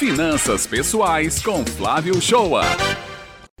Finanças Pessoais com Flávio Shoa.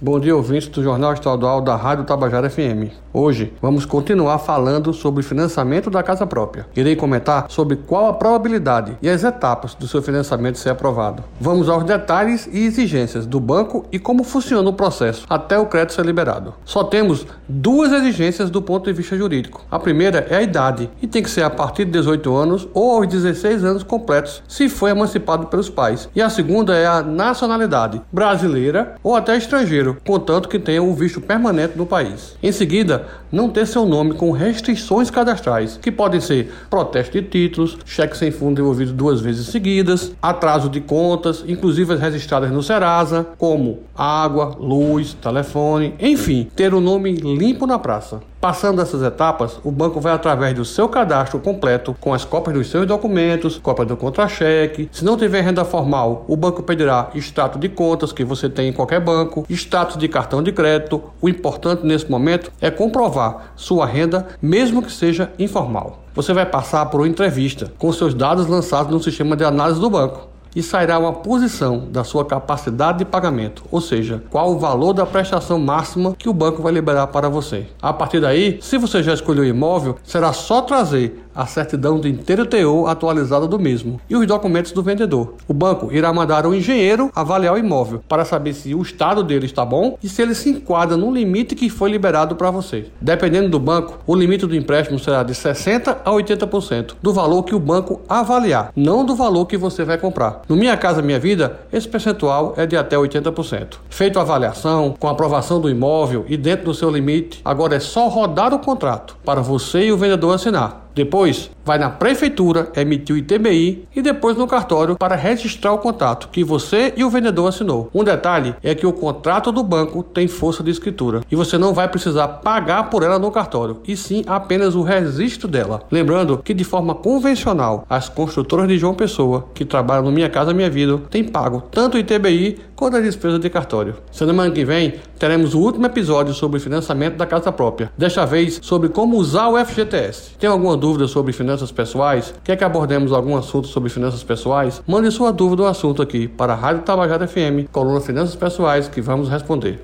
Bom dia, ouvintes do Jornal Estadual da Rádio Tabajara FM. Hoje vamos continuar falando sobre financiamento da casa própria. Irei comentar sobre qual a probabilidade e as etapas do seu financiamento ser aprovado. Vamos aos detalhes e exigências do banco e como funciona o processo até o crédito ser liberado. Só temos duas exigências do ponto de vista jurídico. A primeira é a idade e tem que ser a partir de 18 anos ou aos 16 anos completos, se foi emancipado pelos pais. E a segunda é a nacionalidade brasileira ou até estrangeiro contanto que tenha um visto permanente no país. Em seguida, não ter seu nome com restrições cadastrais, que podem ser protesto de títulos, cheque sem fundo devolvido duas vezes seguidas, atraso de contas, inclusive as registradas no Serasa, como água, luz, telefone, enfim, ter o nome limpo na praça. Passando essas etapas, o banco vai através do seu cadastro completo com as cópias dos seus documentos, cópia do contra-cheque. Se não tiver renda formal, o banco pedirá extrato de contas que você tem em qualquer banco, status de cartão de crédito. O importante nesse momento é comprovar sua renda, mesmo que seja informal. Você vai passar por uma entrevista com seus dados lançados no sistema de análise do banco e sairá uma posição da sua capacidade de pagamento, ou seja, qual o valor da prestação máxima que o banco vai liberar para você. A partir daí, se você já escolheu o imóvel, será só trazer a certidão do inteiro teor atualizada do mesmo e os documentos do vendedor. O banco irá mandar um engenheiro avaliar o imóvel para saber se o estado dele está bom e se ele se enquadra no limite que foi liberado para você. Dependendo do banco, o limite do empréstimo será de 60 a 80% do valor que o banco avaliar, não do valor que você vai comprar. No Minha Casa Minha Vida, esse percentual é de até 80%. Feito a avaliação, com aprovação do imóvel e dentro do seu limite, agora é só rodar o contrato para você e o vendedor assinar. Depois, vai na prefeitura, emitir o ITBI e depois no cartório para registrar o contrato que você e o vendedor assinou. Um detalhe é que o contrato do banco tem força de escritura e você não vai precisar pagar por ela no cartório, e sim apenas o registro dela. Lembrando que de forma convencional, as construtoras de João Pessoa, que trabalham no Minha Casa Minha Vida, têm pago tanto o ITBI quanto a despesa de cartório. Semana que vem teremos o último episódio sobre financiamento da casa própria, desta vez sobre como usar o FGTS. Tem alguma dúvida sobre finanças pessoais? Quer que abordemos algum assunto sobre finanças pessoais? Mande sua dúvida ou assunto aqui para a Rádio Tabajara FM, coluna Finanças Pessoais, que vamos responder.